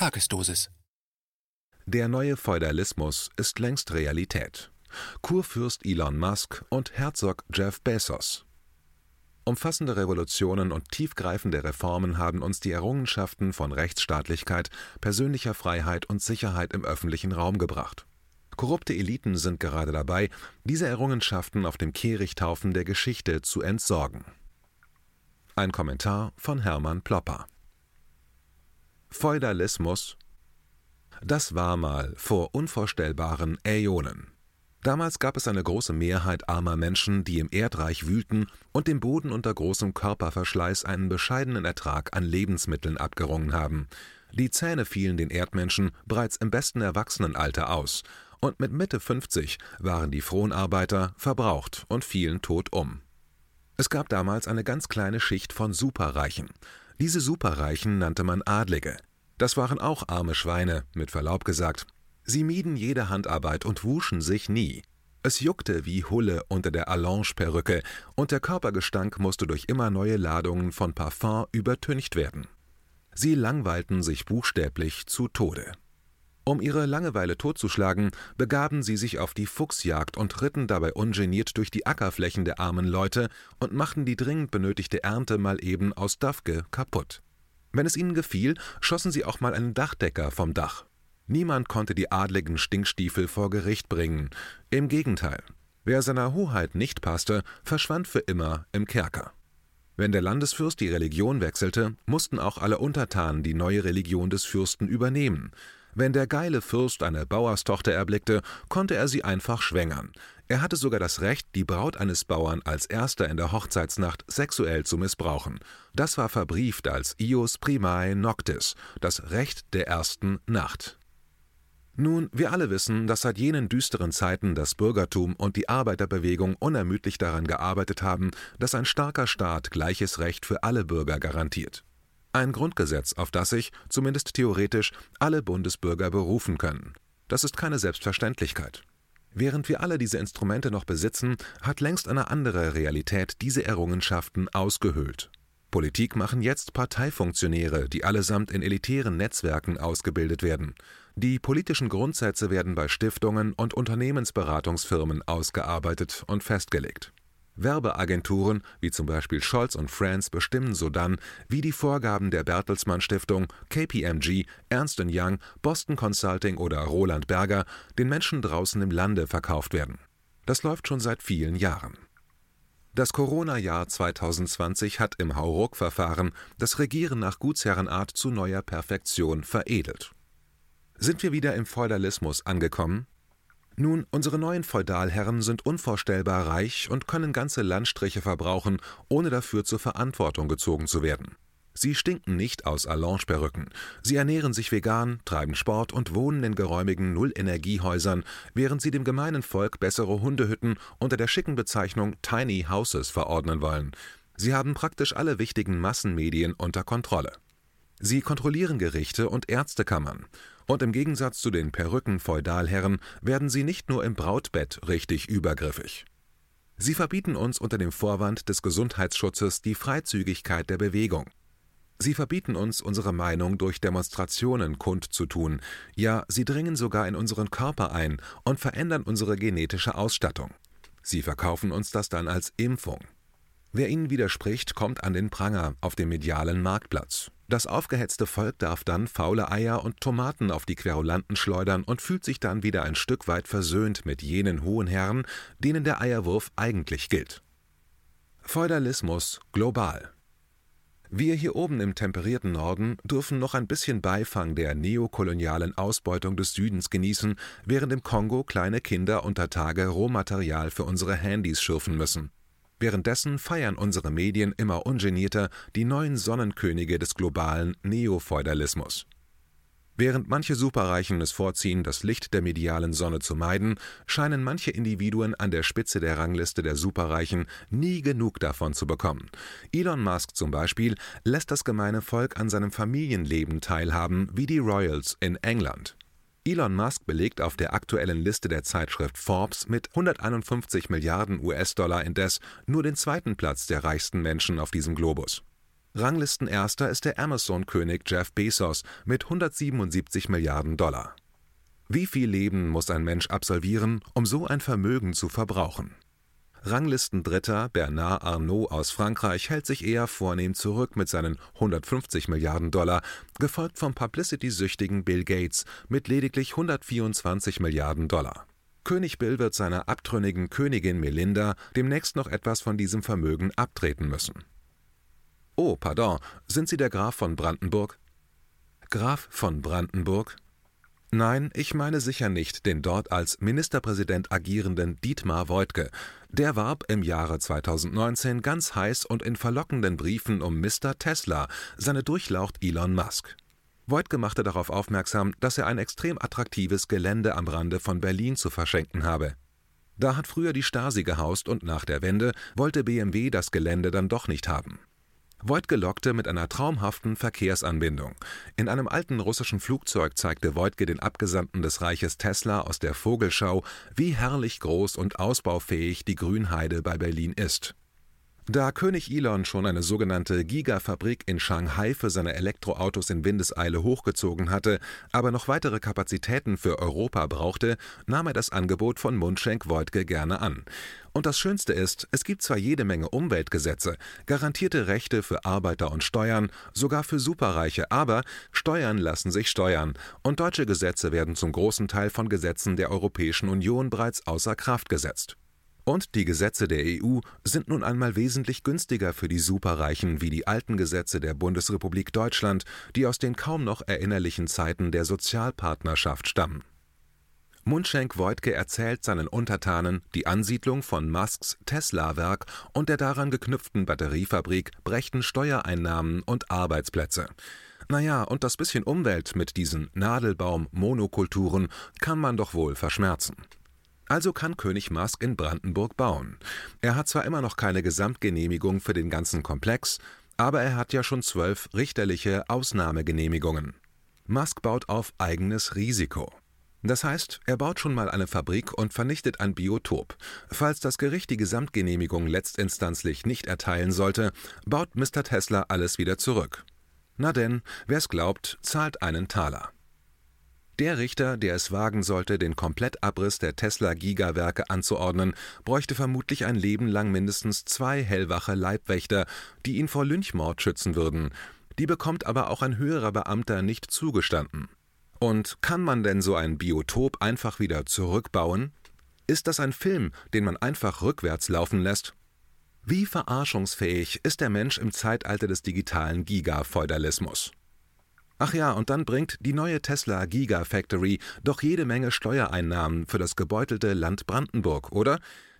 Tagesdosis. Der neue Feudalismus ist längst Realität. Kurfürst Elon Musk und Herzog Jeff Bezos. Umfassende Revolutionen und tiefgreifende Reformen haben uns die Errungenschaften von Rechtsstaatlichkeit, persönlicher Freiheit und Sicherheit im öffentlichen Raum gebracht. Korrupte Eliten sind gerade dabei, diese Errungenschaften auf dem Kehrichthaufen der Geschichte zu entsorgen. Ein Kommentar von Hermann Plopper. Feudalismus Das war mal vor unvorstellbaren Äonen. Damals gab es eine große Mehrheit armer Menschen, die im Erdreich wühlten und dem Boden unter großem Körperverschleiß einen bescheidenen Ertrag an Lebensmitteln abgerungen haben. Die Zähne fielen den Erdmenschen bereits im besten Erwachsenenalter aus, und mit Mitte 50 waren die Fronarbeiter verbraucht und fielen tot um. Es gab damals eine ganz kleine Schicht von Superreichen. Diese Superreichen nannte man Adlige. Das waren auch arme Schweine, mit Verlaub gesagt. Sie mieden jede Handarbeit und wuschen sich nie. Es juckte wie Hulle unter der Allonge-Perücke und der Körpergestank musste durch immer neue Ladungen von Parfum übertüncht werden. Sie langweilten sich buchstäblich zu Tode. Um ihre Langeweile totzuschlagen, begaben sie sich auf die Fuchsjagd und ritten dabei ungeniert durch die Ackerflächen der armen Leute und machten die dringend benötigte Ernte mal eben aus Dafke kaputt. Wenn es ihnen gefiel, schossen sie auch mal einen Dachdecker vom Dach. Niemand konnte die adligen Stinkstiefel vor Gericht bringen. Im Gegenteil. Wer seiner Hoheit nicht passte, verschwand für immer im Kerker. Wenn der Landesfürst die Religion wechselte, mussten auch alle Untertanen die neue Religion des Fürsten übernehmen. Wenn der geile Fürst eine Bauerstochter erblickte, konnte er sie einfach schwängern. Er hatte sogar das Recht, die Braut eines Bauern als erster in der Hochzeitsnacht sexuell zu missbrauchen. Das war verbrieft als ius primae noctis, das Recht der ersten Nacht. Nun, wir alle wissen, dass seit jenen düsteren Zeiten das Bürgertum und die Arbeiterbewegung unermüdlich daran gearbeitet haben, dass ein starker Staat gleiches Recht für alle Bürger garantiert. Ein Grundgesetz, auf das sich, zumindest theoretisch, alle Bundesbürger berufen können. Das ist keine Selbstverständlichkeit. Während wir alle diese Instrumente noch besitzen, hat längst eine andere Realität diese Errungenschaften ausgehöhlt. Politik machen jetzt Parteifunktionäre, die allesamt in elitären Netzwerken ausgebildet werden. Die politischen Grundsätze werden bei Stiftungen und Unternehmensberatungsfirmen ausgearbeitet und festgelegt. Werbeagenturen wie zum Beispiel Scholz und Friends bestimmen sodann, wie die Vorgaben der Bertelsmann Stiftung, KPMG, Ernst Young, Boston Consulting oder Roland Berger den Menschen draußen im Lande verkauft werden. Das läuft schon seit vielen Jahren. Das Corona-Jahr 2020 hat im Hauruck-Verfahren das Regieren nach Gutsherrenart zu neuer Perfektion veredelt. Sind wir wieder im Feudalismus angekommen? Nun, unsere neuen Feudalherren sind unvorstellbar reich und können ganze Landstriche verbrauchen, ohne dafür zur Verantwortung gezogen zu werden. Sie stinken nicht aus Allonge-Perücken. Sie ernähren sich vegan, treiben Sport und wohnen in geräumigen Null-Energiehäusern, während sie dem gemeinen Volk bessere Hundehütten unter der schicken Bezeichnung Tiny Houses verordnen wollen. Sie haben praktisch alle wichtigen Massenmedien unter Kontrolle. Sie kontrollieren Gerichte und Ärztekammern. Und im Gegensatz zu den Perücken-Feudalherren werden sie nicht nur im Brautbett richtig übergriffig. Sie verbieten uns unter dem Vorwand des Gesundheitsschutzes die Freizügigkeit der Bewegung. Sie verbieten uns, unsere Meinung durch Demonstrationen kundzutun, ja, sie dringen sogar in unseren Körper ein und verändern unsere genetische Ausstattung. Sie verkaufen uns das dann als Impfung. Wer ihnen widerspricht, kommt an den Pranger auf dem medialen Marktplatz. Das aufgehetzte Volk darf dann faule Eier und Tomaten auf die Querulanten schleudern und fühlt sich dann wieder ein Stück weit versöhnt mit jenen hohen Herren, denen der Eierwurf eigentlich gilt. Feudalismus global. Wir hier oben im temperierten Norden dürfen noch ein bisschen Beifang der neokolonialen Ausbeutung des Südens genießen, während im Kongo kleine Kinder unter Tage Rohmaterial für unsere Handys schürfen müssen. Währenddessen feiern unsere Medien immer ungenierter die neuen Sonnenkönige des globalen Neofeudalismus. Während manche Superreichen es vorziehen, das Licht der medialen Sonne zu meiden, scheinen manche Individuen an der Spitze der Rangliste der Superreichen nie genug davon zu bekommen. Elon Musk zum Beispiel lässt das gemeine Volk an seinem Familienleben teilhaben, wie die Royals in England. Elon Musk belegt auf der aktuellen Liste der Zeitschrift Forbes mit 151 Milliarden US-Dollar indes nur den zweiten Platz der reichsten Menschen auf diesem Globus. Ranglistenerster ist der Amazon-König Jeff Bezos mit 177 Milliarden Dollar. Wie viel Leben muss ein Mensch absolvieren, um so ein Vermögen zu verbrauchen? Ranglistendritter Bernard Arnault aus Frankreich hält sich eher vornehm zurück mit seinen 150 Milliarden Dollar, gefolgt vom publicity-süchtigen Bill Gates mit lediglich 124 Milliarden Dollar. König Bill wird seiner abtrünnigen Königin Melinda demnächst noch etwas von diesem Vermögen abtreten müssen. Oh, pardon, sind Sie der Graf von Brandenburg? Graf von Brandenburg? Nein, ich meine sicher nicht den dort als Ministerpräsident agierenden Dietmar Woidke. Der warb im Jahre 2019 ganz heiß und in verlockenden Briefen um Mr. Tesla, seine Durchlaucht Elon Musk. Woidke machte darauf aufmerksam, dass er ein extrem attraktives Gelände am Rande von Berlin zu verschenken habe. Da hat früher die Stasi gehaust und nach der Wende wollte BMW das Gelände dann doch nicht haben. Voigt lockte mit einer traumhaften Verkehrsanbindung. In einem alten russischen Flugzeug zeigte Voigtke den Abgesandten des Reiches Tesla aus der Vogelschau, wie herrlich groß und ausbaufähig die Grünheide bei Berlin ist da König Elon schon eine sogenannte Gigafabrik in Shanghai für seine Elektroautos in Windeseile hochgezogen hatte, aber noch weitere Kapazitäten für Europa brauchte, nahm er das Angebot von Mundschenk Woidke gerne an. Und das Schönste ist, es gibt zwar jede Menge Umweltgesetze, garantierte Rechte für Arbeiter und Steuern, sogar für Superreiche, aber Steuern lassen sich steuern, und deutsche Gesetze werden zum großen Teil von Gesetzen der Europäischen Union bereits außer Kraft gesetzt. Und die Gesetze der EU sind nun einmal wesentlich günstiger für die Superreichen wie die alten Gesetze der Bundesrepublik Deutschland, die aus den kaum noch erinnerlichen Zeiten der Sozialpartnerschaft stammen. Mundschenk Woidke erzählt seinen Untertanen, die Ansiedlung von Musks Tesla-Werk und der daran geknüpften Batteriefabrik brächten Steuereinnahmen und Arbeitsplätze. Naja, und das bisschen Umwelt mit diesen Nadelbaum-Monokulturen kann man doch wohl verschmerzen. Also kann König Musk in Brandenburg bauen. Er hat zwar immer noch keine Gesamtgenehmigung für den ganzen Komplex, aber er hat ja schon zwölf richterliche Ausnahmegenehmigungen. Musk baut auf eigenes Risiko. Das heißt, er baut schon mal eine Fabrik und vernichtet ein Biotop. Falls das Gericht die Gesamtgenehmigung letztinstanzlich nicht erteilen sollte, baut Mr. Tesla alles wieder zurück. Na denn, wer's glaubt, zahlt einen Taler. Der Richter, der es wagen sollte, den Komplettabriss der Tesla-Gigawerke anzuordnen, bräuchte vermutlich ein Leben lang mindestens zwei hellwache Leibwächter, die ihn vor Lynchmord schützen würden. Die bekommt aber auch ein höherer Beamter nicht zugestanden. Und kann man denn so ein Biotop einfach wieder zurückbauen? Ist das ein Film, den man einfach rückwärts laufen lässt? Wie verarschungsfähig ist der Mensch im Zeitalter des digitalen Gigafeudalismus? Ach ja, und dann bringt die neue Tesla Gigafactory doch jede Menge Steuereinnahmen für das gebeutelte Land Brandenburg, oder?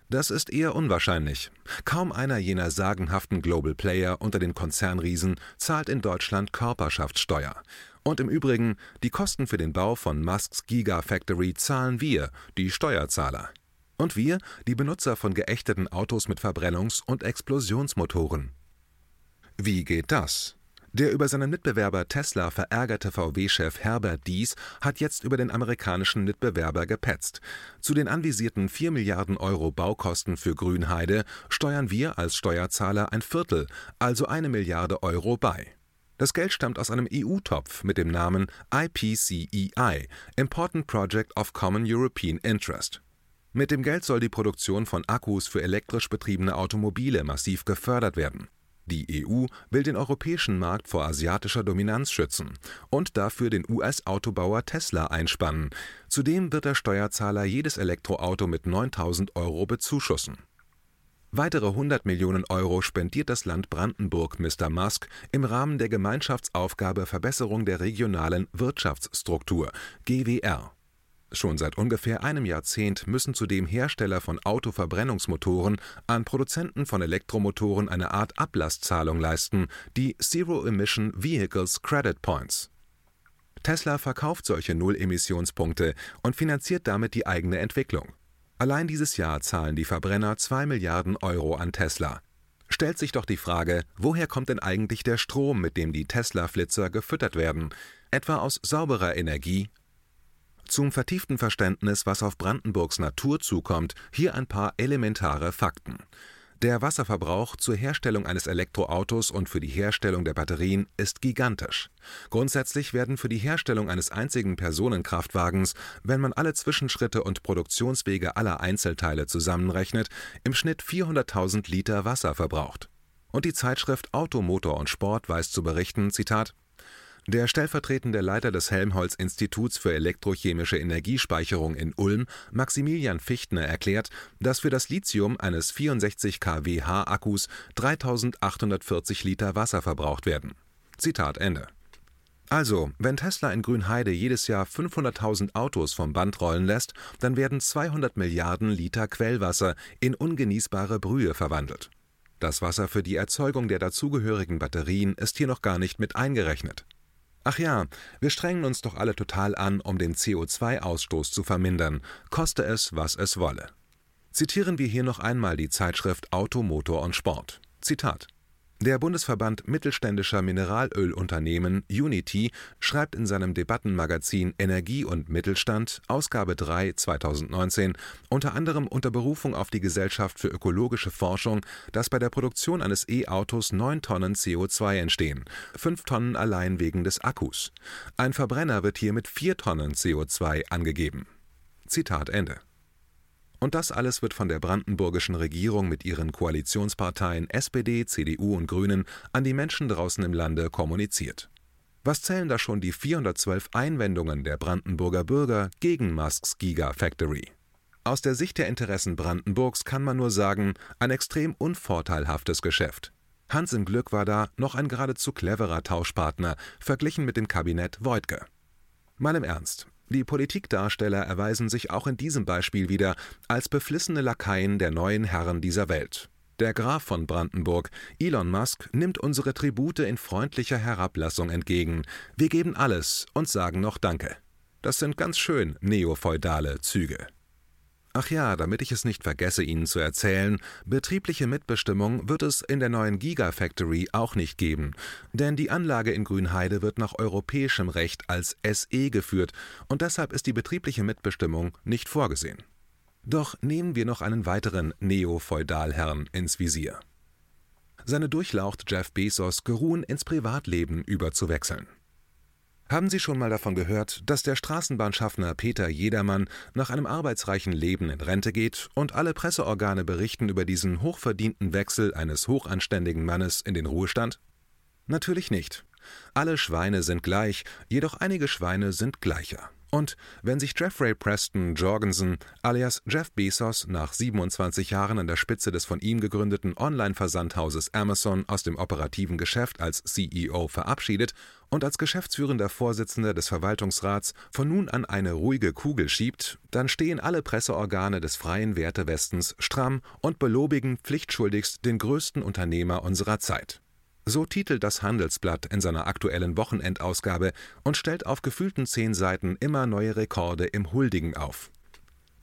Das ist eher unwahrscheinlich. Kaum einer jener sagenhaften Global Player unter den Konzernriesen zahlt in Deutschland Körperschaftssteuer. Und im Übrigen, die Kosten für den Bau von Musks Gigafactory zahlen wir, die Steuerzahler. Und wir, die Benutzer von geächteten Autos mit Verbrennungs- und Explosionsmotoren. Wie geht das? Der über seinen Mitbewerber Tesla verärgerte VW-Chef Herbert Dies hat jetzt über den amerikanischen Mitbewerber gepetzt. Zu den anvisierten 4 Milliarden Euro Baukosten für Grünheide steuern wir als Steuerzahler ein Viertel, also eine Milliarde Euro bei. Das Geld stammt aus einem EU-Topf mit dem Namen IPCEI Important Project of Common European Interest. Mit dem Geld soll die Produktion von Akkus für elektrisch betriebene Automobile massiv gefördert werden die EU will den europäischen Markt vor asiatischer Dominanz schützen und dafür den US-Autobauer Tesla einspannen. Zudem wird der Steuerzahler jedes Elektroauto mit 9000 Euro bezuschussen. Weitere 100 Millionen Euro spendiert das Land Brandenburg Mr. Musk im Rahmen der Gemeinschaftsaufgabe Verbesserung der regionalen Wirtschaftsstruktur GWR Schon seit ungefähr einem Jahrzehnt müssen zudem Hersteller von Autoverbrennungsmotoren an Produzenten von Elektromotoren eine Art Ablasszahlung leisten, die Zero-Emission Vehicles Credit Points. Tesla verkauft solche Null-Emissionspunkte und finanziert damit die eigene Entwicklung. Allein dieses Jahr zahlen die Verbrenner 2 Milliarden Euro an Tesla. Stellt sich doch die Frage, woher kommt denn eigentlich der Strom, mit dem die Tesla-Flitzer gefüttert werden? Etwa aus sauberer Energie zum vertieften Verständnis, was auf Brandenburgs Natur zukommt, hier ein paar elementare Fakten. Der Wasserverbrauch zur Herstellung eines Elektroautos und für die Herstellung der Batterien ist gigantisch. Grundsätzlich werden für die Herstellung eines einzigen Personenkraftwagens, wenn man alle Zwischenschritte und Produktionswege aller Einzelteile zusammenrechnet, im Schnitt 400.000 Liter Wasser verbraucht. Und die Zeitschrift Auto, Motor und Sport weiß zu berichten, Zitat, der stellvertretende Leiter des Helmholtz-Instituts für elektrochemische Energiespeicherung in Ulm, Maximilian Fichtner, erklärt, dass für das Lithium eines 64 kWh Akkus 3840 Liter Wasser verbraucht werden. Zitat Ende. Also, wenn Tesla in Grünheide jedes Jahr 500.000 Autos vom Band rollen lässt, dann werden 200 Milliarden Liter Quellwasser in ungenießbare Brühe verwandelt. Das Wasser für die Erzeugung der dazugehörigen Batterien ist hier noch gar nicht mit eingerechnet. Ach ja, wir strengen uns doch alle total an, um den CO2-Ausstoß zu vermindern, koste es, was es wolle. Zitieren wir hier noch einmal die Zeitschrift Auto, Motor und Sport. Zitat der Bundesverband mittelständischer Mineralölunternehmen Unity schreibt in seinem Debattenmagazin Energie und Mittelstand Ausgabe 3 2019 unter anderem unter Berufung auf die Gesellschaft für ökologische Forschung, dass bei der Produktion eines E-Autos 9 Tonnen CO2 entstehen, 5 Tonnen allein wegen des Akkus. Ein Verbrenner wird hier mit 4 Tonnen CO2 angegeben. Zitat Ende und das alles wird von der brandenburgischen Regierung mit ihren Koalitionsparteien SPD, CDU und Grünen an die Menschen draußen im Lande kommuniziert. Was zählen da schon die 412 Einwendungen der Brandenburger Bürger gegen Musks Gigafactory? Aus der Sicht der Interessen Brandenburgs kann man nur sagen, ein extrem unvorteilhaftes Geschäft. Hans im Glück war da noch ein geradezu cleverer Tauschpartner, verglichen mit dem Kabinett Voigtke. Mal im Ernst, die Politikdarsteller erweisen sich auch in diesem Beispiel wieder als beflissene Lakaien der neuen Herren dieser Welt. Der Graf von Brandenburg, Elon Musk, nimmt unsere Tribute in freundlicher Herablassung entgegen. Wir geben alles und sagen noch Danke. Das sind ganz schön neofeudale Züge. Ach ja, damit ich es nicht vergesse, Ihnen zu erzählen, betriebliche Mitbestimmung wird es in der neuen Gigafactory auch nicht geben, denn die Anlage in Grünheide wird nach europäischem Recht als SE geführt und deshalb ist die betriebliche Mitbestimmung nicht vorgesehen. Doch nehmen wir noch einen weiteren Neo-Feudalherrn ins Visier. Seine Durchlaucht Jeff Bezos geruhen ins Privatleben überzuwechseln. Haben Sie schon mal davon gehört, dass der Straßenbahnschaffner Peter Jedermann nach einem arbeitsreichen Leben in Rente geht und alle Presseorgane berichten über diesen hochverdienten Wechsel eines hochanständigen Mannes in den Ruhestand? Natürlich nicht. Alle Schweine sind gleich, jedoch einige Schweine sind gleicher. Und wenn sich Jeffrey Preston Jorgensen alias Jeff Bezos nach 27 Jahren an der Spitze des von ihm gegründeten Online-Versandhauses Amazon aus dem operativen Geschäft als CEO verabschiedet und als geschäftsführender Vorsitzender des Verwaltungsrats von nun an eine ruhige Kugel schiebt, dann stehen alle Presseorgane des freien Wertewestens stramm und belobigen pflichtschuldigst den größten Unternehmer unserer Zeit. So titelt das Handelsblatt in seiner aktuellen Wochenendausgabe und stellt auf gefühlten zehn Seiten immer neue Rekorde im Huldigen auf.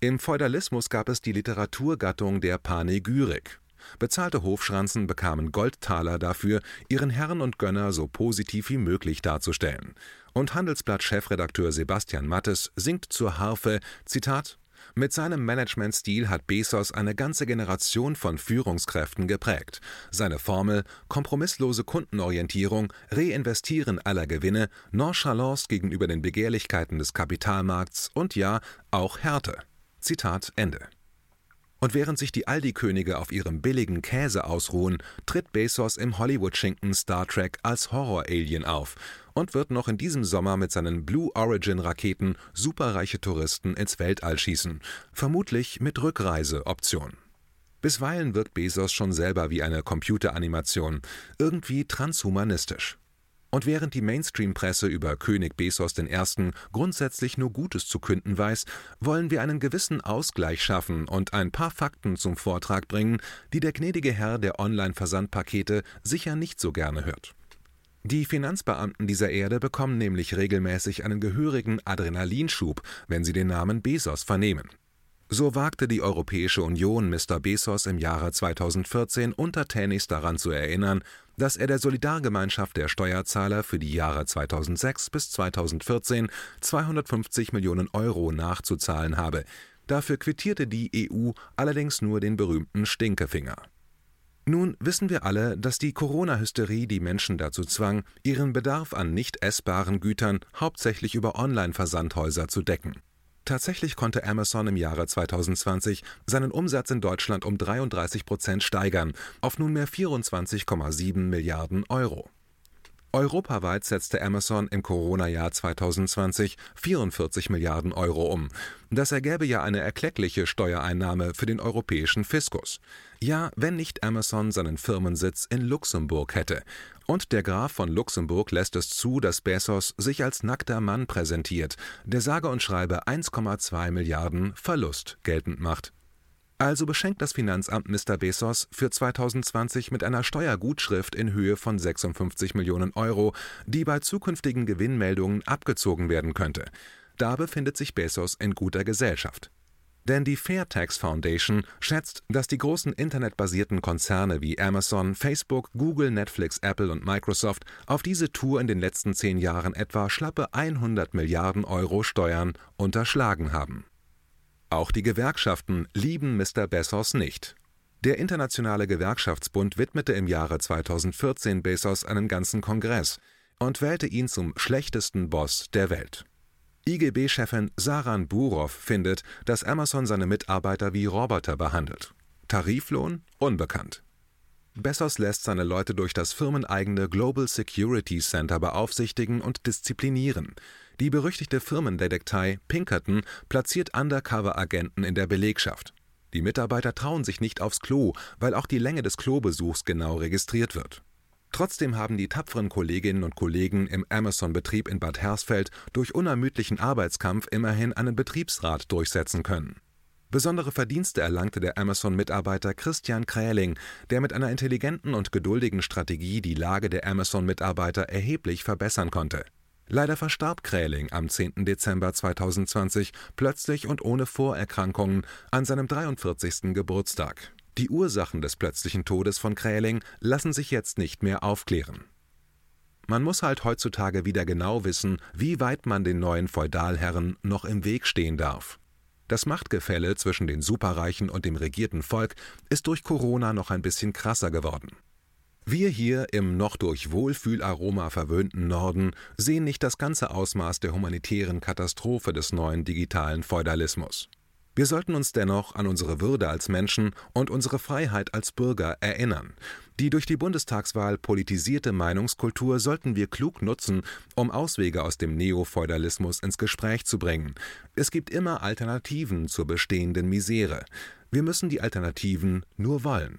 Im Feudalismus gab es die Literaturgattung der Panegyrik. Bezahlte Hofschranzen bekamen Goldtaler dafür, ihren Herrn und Gönner so positiv wie möglich darzustellen. Und Handelsblatt-Chefredakteur Sebastian Mattes singt zur Harfe: Zitat mit seinem Managementstil hat Bezos eine ganze Generation von Führungskräften geprägt. Seine Formel kompromisslose Kundenorientierung, Reinvestieren aller Gewinne, Nonchalance gegenüber den Begehrlichkeiten des Kapitalmarkts und ja, auch Härte. Zitat Ende. Und während sich die Aldi-Könige auf ihrem billigen Käse ausruhen, tritt Bezos im Hollywood-Schinken Star Trek als Horror-Alien auf und wird noch in diesem Sommer mit seinen Blue Origin-Raketen superreiche Touristen ins Weltall schießen, vermutlich mit Rückreiseoption. Bisweilen wirkt Bezos schon selber wie eine Computeranimation, irgendwie transhumanistisch. Und während die Mainstream-Presse über König Bezos I. grundsätzlich nur Gutes zu künden weiß, wollen wir einen gewissen Ausgleich schaffen und ein paar Fakten zum Vortrag bringen, die der gnädige Herr der Online-Versandpakete sicher nicht so gerne hört. Die Finanzbeamten dieser Erde bekommen nämlich regelmäßig einen gehörigen Adrenalinschub, wenn sie den Namen Bezos vernehmen. So wagte die Europäische Union Mr. Bezos im Jahre 2014 untertänigst daran zu erinnern, dass er der Solidargemeinschaft der Steuerzahler für die Jahre 2006 bis 2014 250 Millionen Euro nachzuzahlen habe. Dafür quittierte die EU allerdings nur den berühmten Stinkefinger. Nun wissen wir alle, dass die Corona-Hysterie die Menschen dazu zwang, ihren Bedarf an nicht essbaren Gütern hauptsächlich über Online-Versandhäuser zu decken. Tatsächlich konnte Amazon im Jahre 2020 seinen Umsatz in Deutschland um 33 Prozent steigern auf nunmehr 24,7 Milliarden Euro. Europaweit setzte Amazon im Corona-Jahr 2020 44 Milliarden Euro um. Das ergäbe ja eine erkleckliche Steuereinnahme für den europäischen Fiskus. Ja, wenn nicht Amazon seinen Firmensitz in Luxemburg hätte. Und der Graf von Luxemburg lässt es zu, dass Bezos sich als nackter Mann präsentiert, der sage und schreibe 1,2 Milliarden Verlust geltend macht. Also beschenkt das Finanzamt Mr. Bezos für 2020 mit einer Steuergutschrift in Höhe von 56 Millionen Euro, die bei zukünftigen Gewinnmeldungen abgezogen werden könnte. Da befindet sich Bezos in guter Gesellschaft. Denn die Fairtax Foundation schätzt, dass die großen internetbasierten Konzerne wie Amazon, Facebook, Google, Netflix, Apple und Microsoft auf diese Tour in den letzten zehn Jahren etwa schlappe 100 Milliarden Euro Steuern unterschlagen haben. Auch die Gewerkschaften lieben Mr. Bezos nicht. Der Internationale Gewerkschaftsbund widmete im Jahre 2014 Bezos einen ganzen Kongress und wählte ihn zum schlechtesten Boss der Welt. IGB-Chefin Saran Burov findet, dass Amazon seine Mitarbeiter wie Roboter behandelt. Tariflohn unbekannt. Bezos lässt seine Leute durch das firmeneigene Global Security Center beaufsichtigen und disziplinieren. Die berüchtigte Firmendetektei Pinkerton platziert Undercover-Agenten in der Belegschaft. Die Mitarbeiter trauen sich nicht aufs Klo, weil auch die Länge des Klobesuchs genau registriert wird. Trotzdem haben die tapferen Kolleginnen und Kollegen im Amazon-Betrieb in Bad Hersfeld durch unermüdlichen Arbeitskampf immerhin einen Betriebsrat durchsetzen können. Besondere Verdienste erlangte der Amazon-Mitarbeiter Christian Kräling, der mit einer intelligenten und geduldigen Strategie die Lage der Amazon-Mitarbeiter erheblich verbessern konnte. Leider verstarb Kräling am 10. Dezember 2020 plötzlich und ohne Vorerkrankungen an seinem 43. Geburtstag. Die Ursachen des plötzlichen Todes von Kräling lassen sich jetzt nicht mehr aufklären. Man muss halt heutzutage wieder genau wissen, wie weit man den neuen Feudalherren noch im Weg stehen darf. Das Machtgefälle zwischen den Superreichen und dem regierten Volk ist durch Corona noch ein bisschen krasser geworden. Wir hier im noch durch Wohlfühlaroma verwöhnten Norden sehen nicht das ganze Ausmaß der humanitären Katastrophe des neuen digitalen Feudalismus. Wir sollten uns dennoch an unsere Würde als Menschen und unsere Freiheit als Bürger erinnern. Die durch die Bundestagswahl politisierte Meinungskultur sollten wir klug nutzen, um Auswege aus dem Neofeudalismus ins Gespräch zu bringen. Es gibt immer Alternativen zur bestehenden Misere. Wir müssen die Alternativen nur wollen.